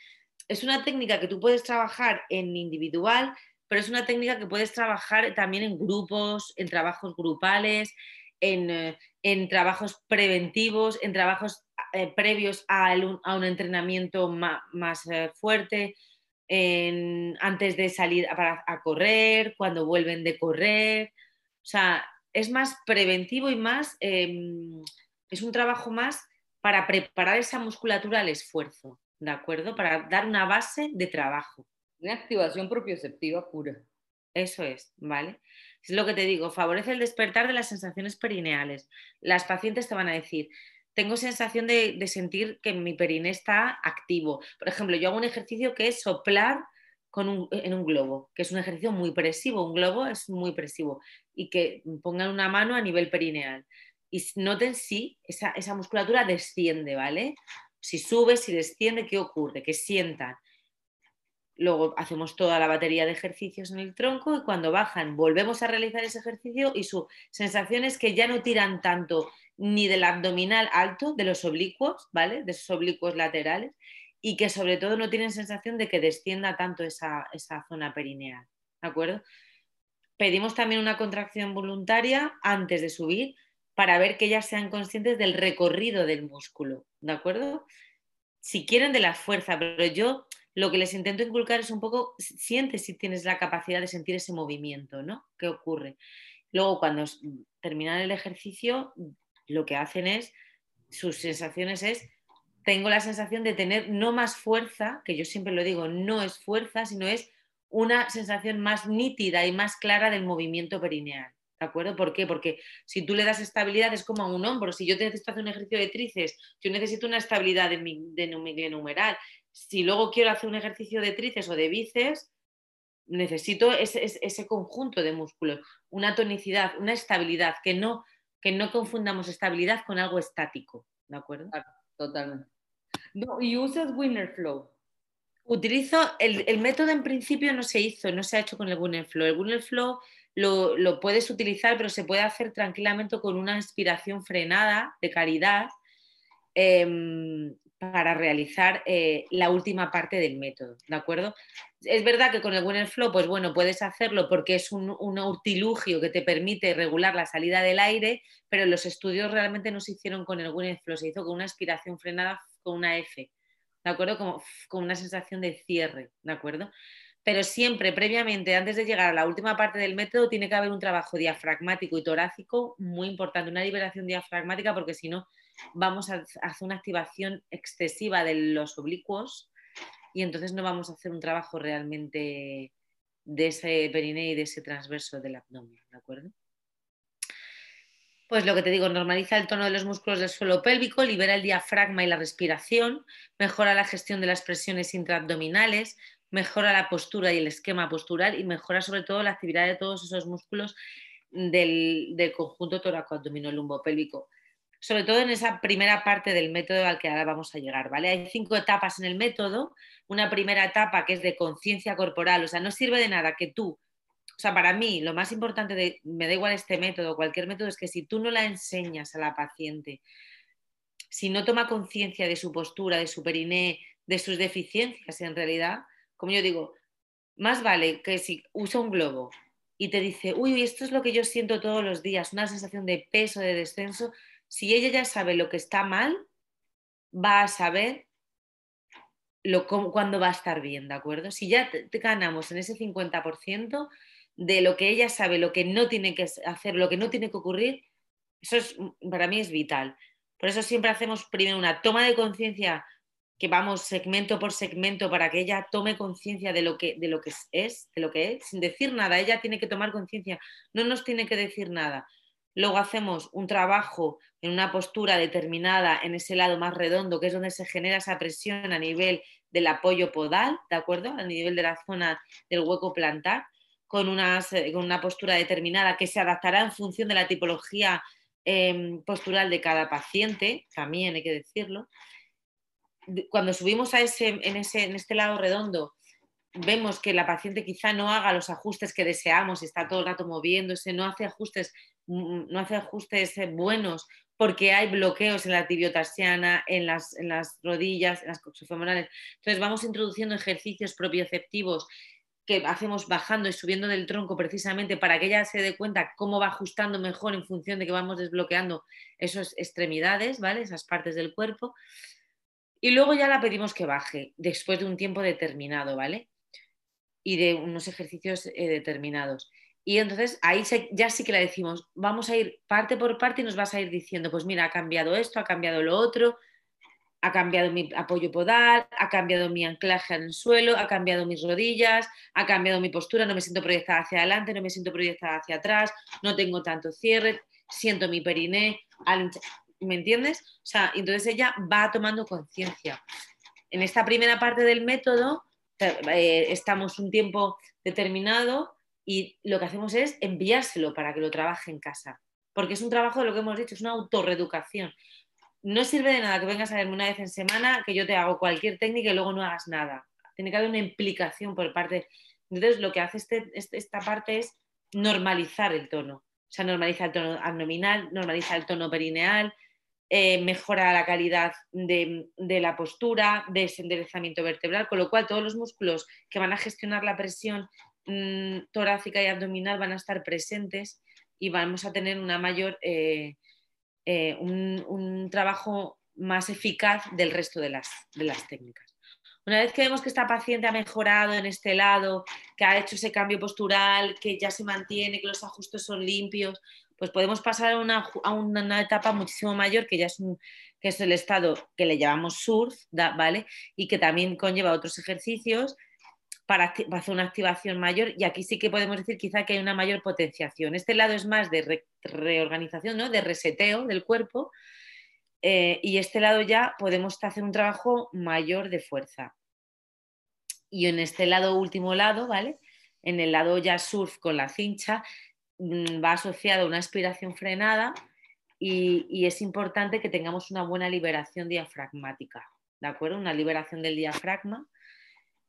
Es una técnica que tú puedes trabajar en individual, pero es una técnica que puedes trabajar también en grupos, en trabajos grupales, en, eh, trabajos preventivos, en trabajos eh, previos a, un entrenamiento más, eh, fuerte, antes de salir a, correr, cuando vuelven de correr. O sea, es más preventivo y más, em, es un trabajo más para preparar esa musculatura al esfuerzo, ¿de acuerdo? Para dar una base de trabajo. Una activación propioceptiva pura. Eso es, ¿vale? Es lo que te digo, favorece el despertar de las sensaciones perineales. Las pacientes te van a decir, tengo sensación de, sentir que mi periné está activo. Por ejemplo, yo hago un ejercicio que es soplar en un globo, que es un ejercicio muy presivo. Un globo es muy presivo y que pongan una mano a nivel perineal. Y noten si esa, esa musculatura desciende, ¿vale? Si sube, si desciende, ¿qué ocurre? Que sientan Luego hacemos toda la batería de ejercicios en el tronco y cuando bajan volvemos a realizar ese ejercicio y su sensación es que ya no tiran tanto ni del abdominal alto, de los oblicuos, ¿vale? De esos oblicuos laterales y que sobre todo no tienen sensación de que descienda tanto esa, esa zona perineal, ¿de acuerdo? Pedimos también una contracción voluntaria antes de subir para ver que ellas sean conscientes del recorrido del músculo, ¿de acuerdo? Si quieren de la fuerza, pero yo lo que les intento inculcar es un poco, siente si tienes la capacidad de sentir ese movimiento, ¿no? ¿Qué ocurre? Luego, cuando terminan el ejercicio, lo que hacen es, sus sensaciones es, tengo la sensación de tener no más fuerza, que yo siempre lo digo, no es fuerza, sino es una sensación más nítida y más clara del movimiento perineal. ¿De acuerdo? ¿Por qué? Porque si tú le das estabilidad es como a un hombro. Si yo necesito hacer un ejercicio de tríceps, yo necesito una estabilidad de mi, de mi glenohumeral si luego quiero hacer un ejercicio de tríceps o de bíceps, necesito ese, conjunto de músculos, una tonicidad, una estabilidad, que no, que no confundamos estabilidad con algo estático, ¿de acuerdo? totalmente. ¿Y usas Winner Flow? Utilizo, el, método en principio no se hizo, no se ha hecho con el Winner Flow. El Winner Flow lo, lo puedes utilizar, pero se puede hacer tranquilamente con una inspiración frenada de caridad. Em, para realizar eh, la última parte del método, ¿de acuerdo? Es verdad que con el Winner Flow, pues bueno, puedes hacerlo porque es un, un que te permite regular la salida del aire, pero los estudios realmente no se hicieron con el Winner Flow, se hizo con una aspiración frenada con una F, ¿de acuerdo? Como, con una sensación de cierre, ¿de acuerdo? Pero siempre, previamente, antes de llegar a la última parte del método, tiene que haber un trabajo diafragmático y torácico muy importante, una liberación diafragmática, porque si no, vamos a hacer una activación excesiva de los oblicuos y entonces no vamos a hacer un trabajo realmente de ese periné y de ese transverso del abdomen, ¿de acuerdo? Pues lo que te digo, normaliza el tono de los músculos del suelo pélvico, libera el diafragma y la respiración, mejora la gestión de las presiones intraabdominales, mejora la postura y el esquema postural y mejora sobre todo la actividad de todos esos músculos del, del conjunto tóraco-abdominolumbo-pélvico sobre todo en esa primera parte del método al que ahora vamos a llegar, ¿vale? Hay cinco etapas en el método. Una primera etapa que es de conciencia corporal, o sea, no sirve de nada que tú, o sea, para mí lo más importante de, me da igual este método, cualquier método, es que si tú no la enseñas a la paciente, si no toma conciencia de su postura, de su periné, de sus deficiencias en realidad, como yo digo, más vale que si usa un globo y te dice, uy, esto es lo que yo siento todos los días, una sensación de peso, de descenso, si ella ya sabe lo que está mal, va a saber lo, cuándo va a estar bien, ¿de acuerdo? Si ya te, ganamos en ese 50% de lo que ella sabe, lo que no tiene que hacer, lo que no tiene que ocurrir, eso es, para mí es vital. Por eso siempre hacemos primero una toma de conciencia que vamos segmento por segmento para que ella tome conciencia de, de lo que es, de lo que es, sin decir nada. Ella tiene que tomar conciencia, no nos tiene que decir nada. Luego hacemos un trabajo en una postura determinada en ese lado más redondo, que es donde se genera esa presión a nivel del apoyo podal, ¿de acuerdo? A nivel de la zona del hueco plantar, con, una postura determinada que se adaptará en función de la tipología em, postural de cada paciente, también hay que decirlo. Cuando subimos a ese, en, ese, en este lado redondo, vemos que la paciente quizá no haga los ajustes que deseamos, está todo el rato moviéndose, no hace ajustes no hace ajustes buenos porque hay bloqueos en la tibiotasiana, en las, en las rodillas, en las coxofemonales. Entonces vamos introduciendo ejercicios propioceptivos que hacemos bajando y subiendo del tronco precisamente para que ella se dé cuenta cómo va ajustando mejor en función de que vamos desbloqueando esas extremidades, ¿vale? Esas partes del cuerpo. Y luego ya la pedimos que baje después de un tiempo determinado, ¿vale? Y de unos ejercicios eh, determinados. Y entonces ahí ya sí que le decimos, vamos a ir parte por parte y nos vas a ir diciendo, pues mira, ha cambiado esto, ha cambiado lo otro, ha cambiado mi apoyo podal, ha cambiado mi anclaje en el suelo, ha cambiado mis rodillas, ha cambiado mi postura, no me siento proyectada hacia adelante, no me siento proyectada hacia atrás, no tengo tanto cierre, siento mi periné, ¿me entiendes? O sea, entonces ella va tomando conciencia. En esta primera parte del método eh, estamos un tiempo determinado y lo que hacemos es enviárselo para que lo trabaje en casa. Porque es un trabajo de lo que hemos dicho, es una autorreeducación. No sirve de nada que vengas a verme una vez en semana, que yo te hago cualquier técnica y luego no hagas nada. Tiene que haber una implicación por parte. Entonces, lo que hace este, este, esta parte es normalizar el tono. O sea, normaliza el tono abdominal, normaliza el tono perineal, eh, mejora la calidad de, de, la postura, de ese enderezamiento vertebral, con lo cual todos los músculos que van a gestionar la presión Mm, torácica y abdominal van a estar presentes y vamos a tener una mayor, eh, eh, un, trabajo más eficaz del resto de las, de las técnicas. Una vez que vemos que esta paciente ha mejorado en este lado, que ha hecho ese cambio postural, que ya se mantiene, que los ajustes son limpios, pues podemos pasar a una, a una etapa muchísimo mayor, que ya es, un, que es el estado que le llamamos surf, ¿vale? Y que también conlleva otros ejercicios para, hacer una activación mayor y aquí sí que podemos decir quizá que hay una mayor potenciación. Este lado es más de reorganización, ¿no? de reseteo del cuerpo eh, y este lado ya podemos hacer un trabajo mayor de fuerza. Y en este lado, último lado, ¿vale? En el lado ya surf con la cincha mm, va asociado a una aspiración frenada y, y es importante que tengamos una buena liberación diafragmática, ¿de acuerdo? Una liberación del diafragma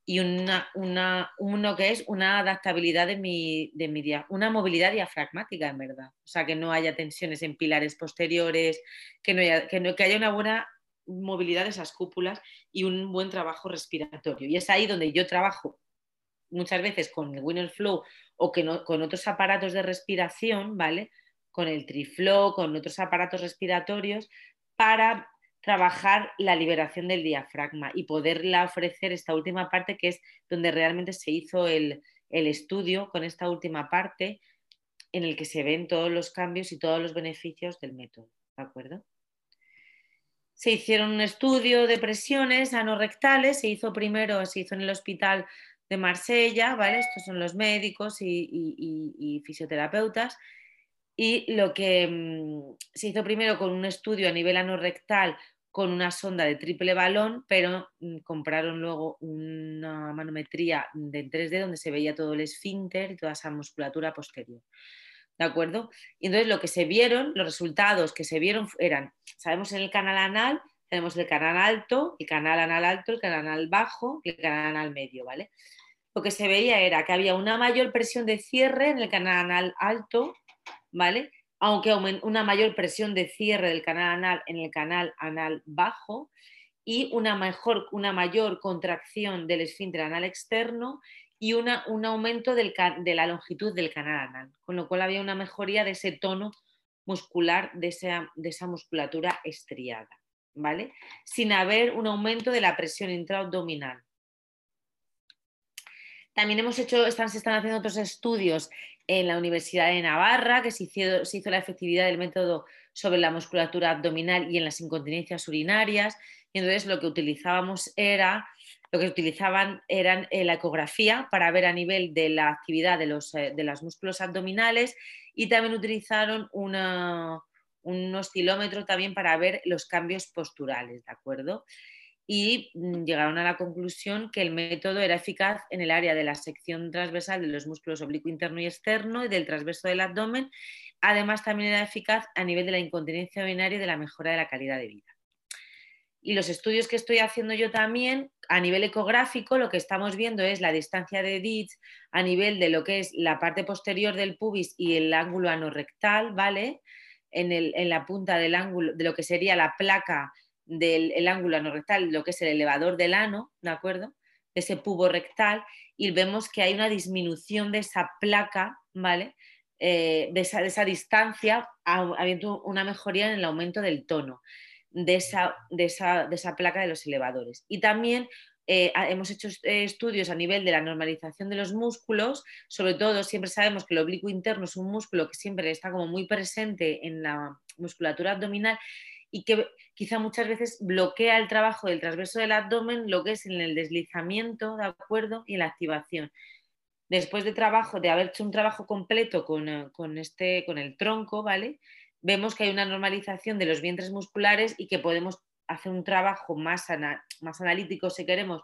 y una, una, uno que es una adaptabilidad de mi, de mi una movilidad diafragmática, en verdad. O sea, que no haya tensiones en pilares posteriores, que, no haya, que, no, que haya una buena movilidad de esas cúpulas y un buen trabajo respiratorio. Y es ahí donde yo trabajo muchas veces con el Winner Flow o que no, con otros aparatos de respiración, ¿vale? Con el Triflow, con otros aparatos respiratorios, para trabajar la liberación del diafragma y poderla ofrecer esta última parte que es donde realmente se hizo el, estudio con esta última parte en el que se ven todos los cambios y todos los beneficios del método. ¿De acuerdo? Se hicieron un estudio de presiones anorrectales, se hizo primero, se hizo en el hospital de Marsella, ¿vale? Estos son los médicos y fisioterapeutas. Y lo que mm, se hizo primero con un estudio a nivel anorrectal con una sonda de triple balón, pero mm, compraron luego una manometría de 3D donde se veía todo el esfínter y toda esa musculatura posterior. ¿De acuerdo? Y entonces lo que se vieron, los resultados que se vieron eran, sabemos en el canal anal, tenemos el canal alto, el canal anal alto, el canal anal bajo y el canal anal medio, ¿vale? Lo que se veía era que había una mayor presión de cierre en el canal anal alto, ¿vale? aunque una mayor presión de cierre del canal anal en el canal anal bajo y una, una mayor contracción del esfínter anal externo y una, un aumento de la longitud del canal anal, con lo cual había una mejoría de ese tono muscular, de esa, de esa musculatura estriada, ¿vale? Sin haber un aumento de la presión intraabdominal. También hemos hecho, están, se están haciendo otros estudios en la Universidad de Navarra, que se hizo, la efectividad del método sobre la musculatura abdominal y en las incontinencias urinarias. Y entonces lo que utilizábamos era, lo que utilizaban eran eh, la ecografía para ver a nivel de la actividad de los, eh, de los músculos abdominales y también utilizaron un oscilómetro también para ver los cambios posturales, ¿de acuerdo? Y mm, llegaron a la conclusión que el método era eficaz en el área de la sección transversal de los músculos oblicuo interno y externo y del transverso del abdomen. Además, también era eficaz a nivel de la incontinencia urinaria y de la mejora de la calidad de vida. Y los estudios que estoy haciendo yo también, a nivel ecográfico, lo que estamos viendo es la distancia de Ditch a nivel de lo que es la parte posterior del pubis y el ángulo anorrectal, ¿vale? en, la punta del ángulo, de lo que sería la placa del ángulo anorrectal, lo que es el elevador del ano, ¿de acuerdo? Ese pubo rectal, y vemos que hay una disminución de esa placa, ¿vale? Eh, de, esa, de, esa, distancia, habiendo una mejoría en el aumento del tono de esa, de esa, de esa placa de los elevadores. Y también eh, hemos hecho eh, estudios a nivel de la normalización de los músculos, sobre todo siempre sabemos que el oblicuo interno es un músculo que siempre está como muy presente en la musculatura abdominal y que quizá muchas veces bloquea el trabajo del transverso del abdomen, lo que es en el deslizamiento, ¿de acuerdo? Y la activación. Después de trabajo, de haber hecho un trabajo completo con, eh, con, este, con el tronco, ¿vale? Vemos que hay una normalización de los vientres musculares y que podemos hacer un trabajo más, más analítico, si queremos,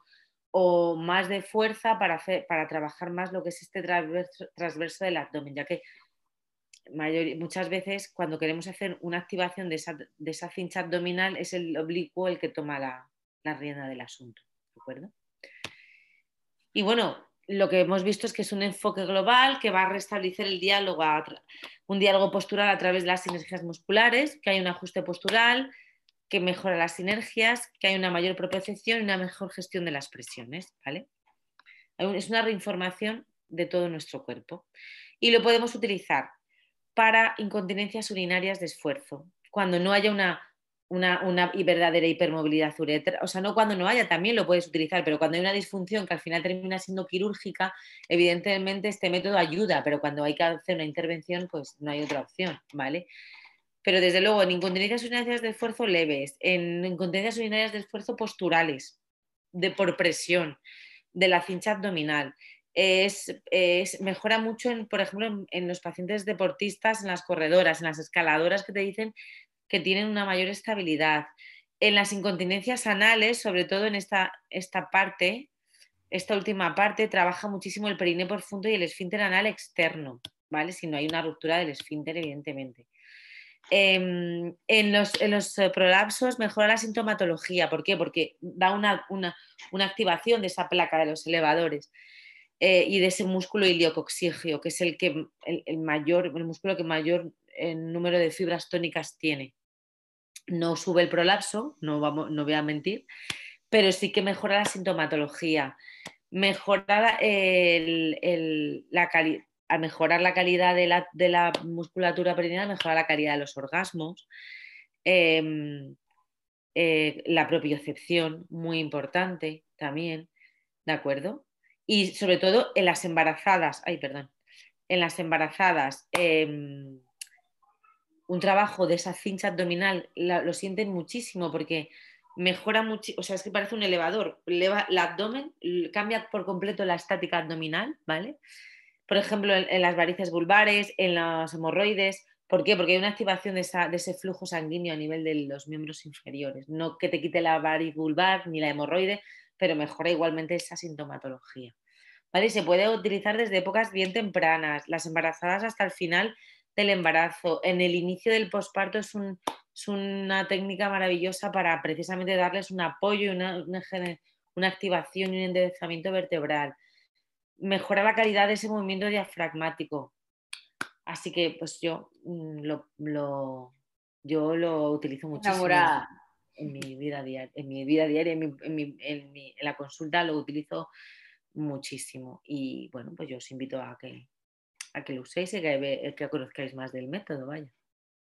o más de fuerza para, hacer, para trabajar más lo que es este transverso, del abdomen, ya que muchas veces cuando queremos hacer una activación de esa, de esa cincha abdominal es el oblicuo el que toma la, la rienda del asunto. ¿De acuerdo? Y bueno, lo que hemos visto es que es un enfoque global que va a restablecer el diálogo, un diálogo postural a través de las sinergias musculares, que hay un ajuste postural, que mejora las sinergias, que hay una mayor propiocepción y una mejor gestión de las presiones. ¿vale? Es una reinformación de todo nuestro cuerpo. Y lo podemos utilizar para incontinencias urinarias de esfuerzo, cuando no haya una, una, verdadera hipermovilidad uretra. O sea, no cuando no haya, también lo puedes utilizar, pero cuando hay una disfunción que al final termina siendo quirúrgica, evidentemente este método ayuda, pero cuando hay que hacer una intervención, pues no hay otra opción, ¿vale? pero desde luego en incontinencias urinarias de esfuerzo leves, en incontinencias urinarias de esfuerzo posturales, de por presión, de la cincha abdominal. Es, mejora mucho, en, por ejemplo, en, los pacientes deportistas, en las corredoras, en las escaladoras que te dicen que tienen una mayor estabilidad. En las incontinencias anales, sobre todo en esta, esta parte, esta última parte, trabaja muchísimo el perine profundo y el esfínter anal externo, ¿vale? Si no hay una ruptura del esfínter, evidentemente. Em, en, los, eh, prolapsos mejora la sintomatología. ¿Por qué? Porque da una, activación de esa placa de los elevadores eh, y de ese músculo iliocoxígeo, que es el, que, el, mayor, el músculo que mayor eh, número de fibras tónicas tiene. No sube el prolapso, no, vamos, no voy a mentir, pero sí que mejora la sintomatología, mejora la calidad al mejorar la calidad de la, musculatura perineal, mejora la calidad de los orgasmos, em, eh, la propiocepción, muy importante también, ¿de acuerdo? Y sobre todo en las embarazadas, ay, perdón, en las embarazadas, em, un trabajo de esa cincha abdominal lo sienten muchísimo porque mejora mucho, o sea, es que parece un elevador, eleva el abdomen, cambia por completo la estática abdominal, ¿vale? por ejemplo, en, las varices vulvares, en los hemorroides. ¿Por qué? Porque hay una activación de, ese flujo sanguíneo a nivel de los miembros inferiores. No que te quite la variz vulvar ni la hemorroide, pero mejora igualmente esa sintomatología. ¿Vale? Se puede utilizar desde épocas bien tempranas, las embarazadas hasta el final del embarazo. En el inicio del posparto es, una técnica maravillosa para precisamente darles un apoyo, una, una activación y un enderezamiento vertebral mejora la calidad de ese movimiento diafragmático. Así que pues yo mm, lo, yo lo utilizo muchísimo en mi vida diaria, en mi vida diaria, en, la consulta lo utilizo muchísimo. Y bueno, pues yo os invito a que, a que lo uséis y que, que conozcáis más del método, vaya.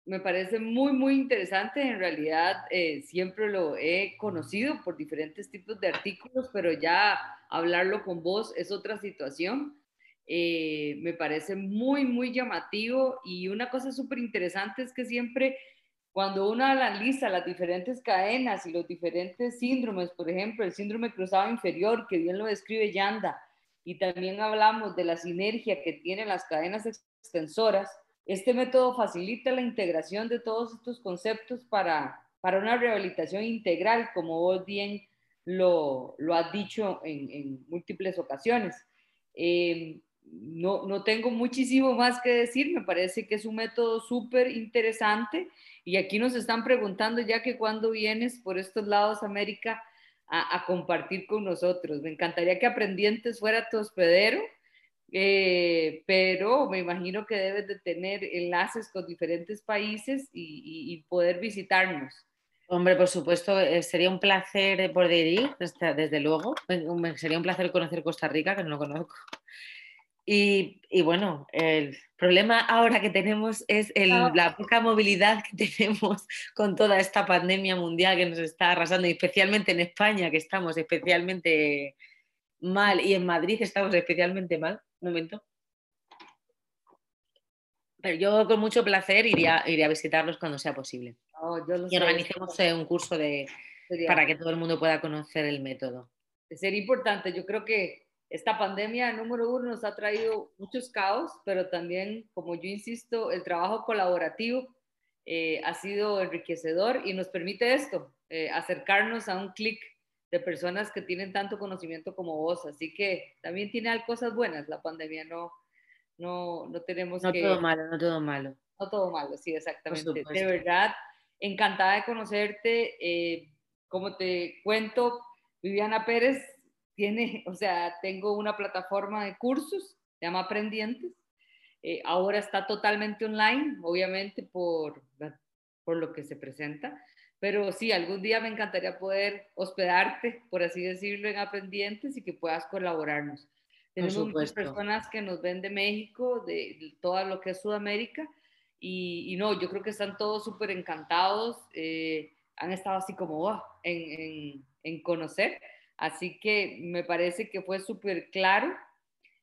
Me parece muy, muy interesante. En realidad, eh, siempre lo he conocido por diferentes tipos de artículos, pero ya hablarlo con vos es otra situación. Eh, me parece muy, muy llamativo y una cosa súper interesante es que siempre cuando uno analiza las diferentes cadenas y los diferentes síndromes, por ejemplo, el síndrome cruzado inferior, que bien lo describe Yanda, y también hablamos de la sinergia que tienen las cadenas extensoras, este método facilita la integración de todos estos conceptos para, para una rehabilitación integral, como vos bien lo, lo has dicho en, en múltiples ocasiones. Eh, no, no, tengo muchísimo más que decir, me parece que es un método súper interesante y aquí nos están preguntando ya que cuando vienes por estos lados, América, a, compartir con nosotros. Me encantaría que Aprendientes fuera tu hospedero eh, pero me imagino que debes de tener enlaces con diferentes países y, poder visitarnos. Hombre, por supuesto, eh, sería un placer poder ir, desde, luego. Sería un placer conocer Costa Rica, que no lo conozco. Y, bueno, el problema ahora que tenemos es la poca movilidad que [LAUGHS] tenemos con toda esta pandemia mundial que nos está arrasando, y especialmente en España, que estamos especialmente mal, y en Madrid estamos especialmente mal. Un momento. Pero yo con mucho placer iría, a visitarlos cuando sea posible. Oh, y organicemos un curso de, para que todo el mundo pueda conocer el método. Sería importante, yo creo que esta pandemia número uno nos ha traído muchos caos, pero también, como yo insisto, el trabajo colaborativo eh, ha sido enriquecedor y nos permite esto, eh, acercarnos a un clic de personas que tienen tanto conocimiento como vos. Así que también tiene cosas buenas la pandemia, no, no, no tenemos no todo malo, no todo malo. No todo malo, sí, exactamente. De verdad, encantada de conocerte. Eh, como te cuento, Viviana Pérez tiene, [LAUGHS] o sea, tengo una plataforma de cursos, se llama Aprendientes. Eh, ahora está totalmente online, obviamente por, por lo que se presenta, pero sí, algún día me encantaría poder hospedarte, por así decirlo, en Aprendientes y que puedas colaborarnos. Tenemos muchas personas que nos ven de México, de, todo lo que es Sudamérica, y, no, yo creo que están todos súper encantados, eh, han estado así como en, en conocer. Así que me parece que fue súper claro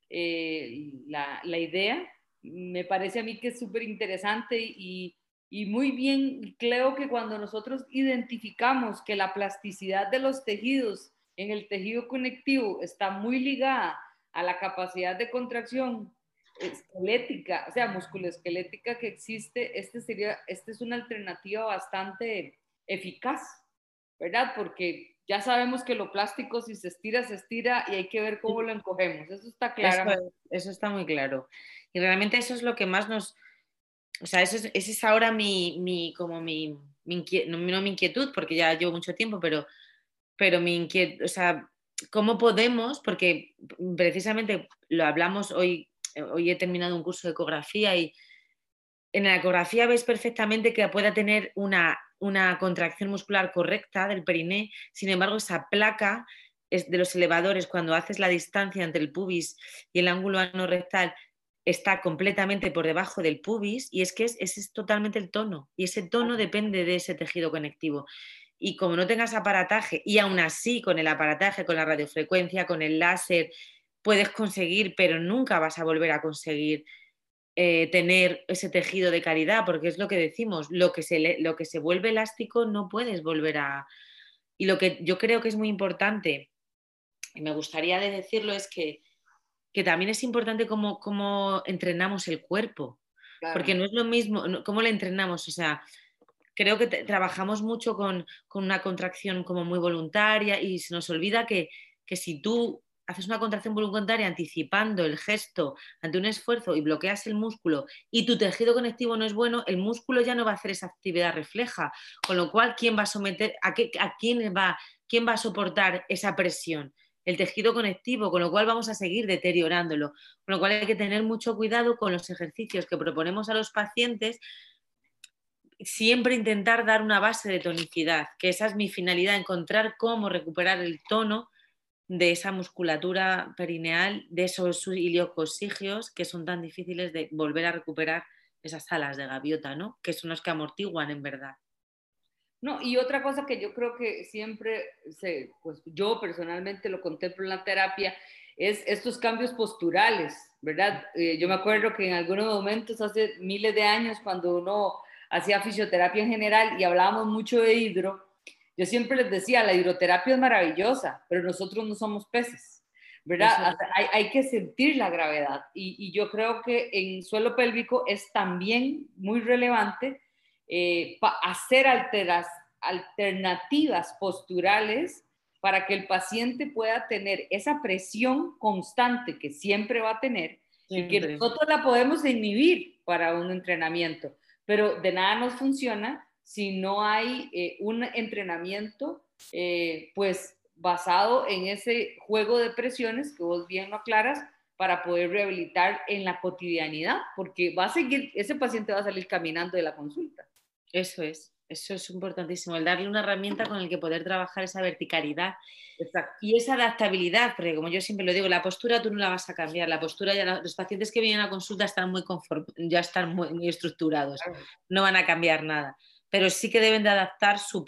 eh, la, la, idea. Me parece a mí que es súper interesante y, y muy bien, creo que cuando nosotros identificamos que la plasticidad de los tejidos en el tejido conectivo está muy ligada a la capacidad de contracción esquelética, o sea, musculoesquelética que existe, este sería, esta es una alternativa bastante eficaz, ¿verdad? Porque ya sabemos que lo plástico si se estira, se estira y hay que ver cómo lo encogemos. Eso está claro. Eso, está muy claro. Y realmente eso es lo que más nos... O sea, eso es, esa es ahora mi, mi como mi, no, mi inquietud, porque ya llevo mucho tiempo, pero, pero mi inquietud, o sea, ¿cómo podemos? Porque precisamente lo hablamos hoy, hoy he terminado un curso de ecografía y en la ecografía ves perfectamente que pueda tener una una contracción muscular correcta del periné, sin embargo esa placa de los elevadores cuando haces la distancia entre el pubis y el ángulo anorrectal está completamente por debajo del pubis y es que ese es totalmente el tono y ese tono depende de ese tejido conectivo. Y como no tengas aparataje y aún así con el aparataje, con la radiofrecuencia, con el láser, puedes conseguir, pero nunca vas a volver a conseguir eh, tener ese tejido de calidad, porque es lo que decimos, lo que, se lo que se vuelve elástico no puedes volver a... Y lo que yo creo que es muy importante, y me gustaría decirlo, es que, también es importante cómo, entrenamos el cuerpo, porque no es lo mismo, cómo le entrenamos, o sea, creo que trabajamos mucho con, con, una contracción como muy voluntaria y se nos olvida que, que si tú haces una contracción voluntaria anticipando el gesto ante un esfuerzo y bloqueas el músculo y tu tejido conectivo no es bueno, el músculo ya no va a hacer esa actividad refleja, con lo cual ¿quién va a someter a, quién va quién va a soportar esa presión? El tejido conectivo, con lo cual vamos a seguir deteriorándolo. Con lo cual hay que tener mucho cuidado con los ejercicios que proponemos a los pacientes siempre intentar dar una base de tonicidad, que esa es mi finalidad, encontrar cómo recuperar el tono de esa musculatura perineal, de esos iliocosigios que son tan difíciles de volver a recuperar esas alas de gaviota, ¿no? Que son los que amortiguan en verdad. No, y otra cosa que yo creo que siempre, se, pues yo personalmente lo contemplo en la terapia, es estos cambios posturales, ¿verdad? Eh, yo me acuerdo que en algunos momentos, hace miles de años, cuando uno hacía fisioterapia en general y hablábamos mucho de hidro, yo siempre les decía, la hidroterapia es maravillosa, pero nosotros no somos peces, ¿verdad? Hay, que sentir la gravedad. Y, yo creo que en suelo pélvico es también muy relevante eh, hacer alteras, alternativas posturales para que el paciente pueda tener esa presión constante que siempre va a tener y que nosotros la podemos inhibir para un entrenamiento, pero de nada nos funciona si no hay eh, un entrenamiento, eh, pues basado en ese juego de presiones que vos bien lo aclaras, para poder rehabilitar en la cotidianidad, porque va a seguir, ese paciente va a salir caminando de la consulta. Eso es, eso es importantísimo, el darle una herramienta con la que poder trabajar esa verticalidad y esa adaptabilidad, porque como yo siempre lo digo, la postura tú no la vas a cambiar, la postura ya los pacientes que vienen a consulta están muy ya están muy, estructurados, no van a cambiar nada, pero sí que deben de adaptar su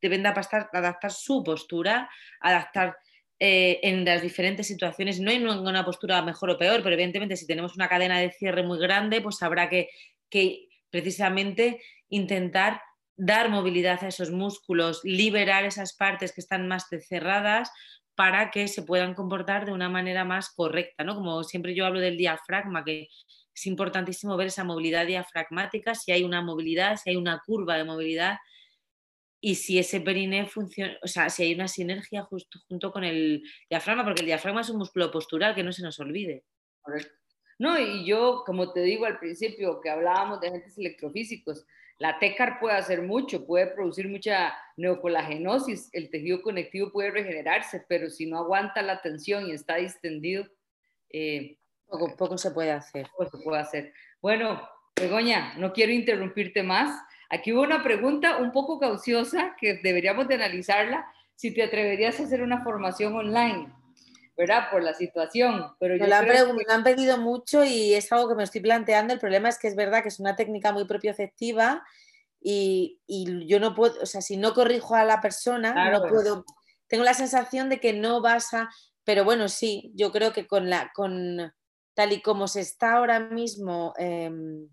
deben de adaptar su postura, adaptar eh, en las diferentes situaciones. No hay una postura mejor o peor, pero evidentemente si tenemos una cadena de cierre muy grande, pues habrá que, precisamente intentar dar movilidad a esos músculos, liberar esas partes que están más cerradas para que se puedan comportar de una manera más correcta, ¿no? Como siempre yo hablo del diafragma, que es importantísimo ver esa movilidad diafragmática, si hay una movilidad, si hay una curva de movilidad y si ese perine funciona, o sea, si hay una sinergia justo junto con el diafragma, porque el diafragma es un músculo postural que no se nos olvide. No, y yo, como te digo al principio, que hablábamos de agentes electrofísicos, la TECAR puede hacer mucho, puede producir mucha neocolagenosis, el tejido conectivo puede regenerarse, pero si no aguanta la tensión y está distendido, eh, poco, poco se puede hacer. Poco se puede hacer. Bueno, Begoña, no quiero interrumpirte más. Aquí hubo una pregunta un poco cauciosa que deberíamos de analizarla, si te atreverías a hacer una formación online, ¿verdad? Por la situación. Pero me, lo han, pedido mucho y es algo que me estoy planteando. El problema es que es verdad que es una técnica muy propioceptiva y, y yo no puedo, o sea, si no corrijo a la persona, no puedo. Tengo la sensación de que no vas a. Pero bueno, sí, yo creo que con la, con tal y como se está ahora mismo. Em,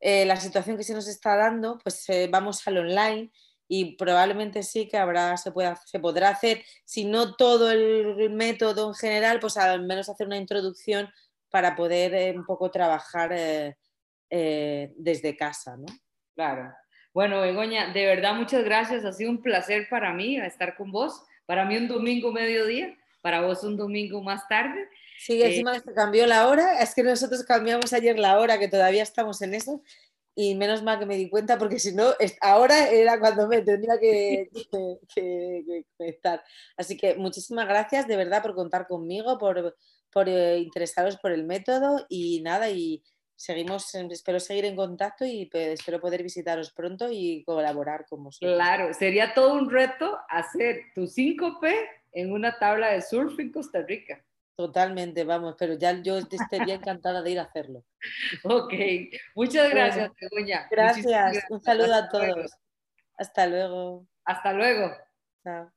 eh, la situación que se nos está dando, pues eh, vamos al online y probablemente sí que habrá, se, pueda, se podrá hacer, si no todo el método en general, pues al menos hacer una introducción para poder eh, un poco trabajar desde casa, ¿no? Claro. Bueno, Begoña, de verdad muchas gracias. Ha sido un placer para mí estar con vos. Para mí un domingo mediodía, para vos un domingo más tarde. Sí, eh, encima se cambió la hora. Es que nosotros cambiamos ayer la hora, que todavía estamos en eso. Y menos mal que me di cuenta, porque si no, ahora era cuando me tendría que, estar. Así que muchísimas gracias de verdad por contar conmigo, por, por eh, interesaros por el método y nada, y seguimos, espero seguir en contacto y espero poder visitaros pronto y colaborar con vosotros. Claro, sería todo un reto hacer tu 5P en una tabla de surf en Costa Rica. Totalmente, vamos, pero ya yo estaría encantada de ir a hacerlo. [LAUGHS] Ok, muchas gracias, Begoña. Gracias, un saludo a todos. Hasta luego. Hasta luego. Chao.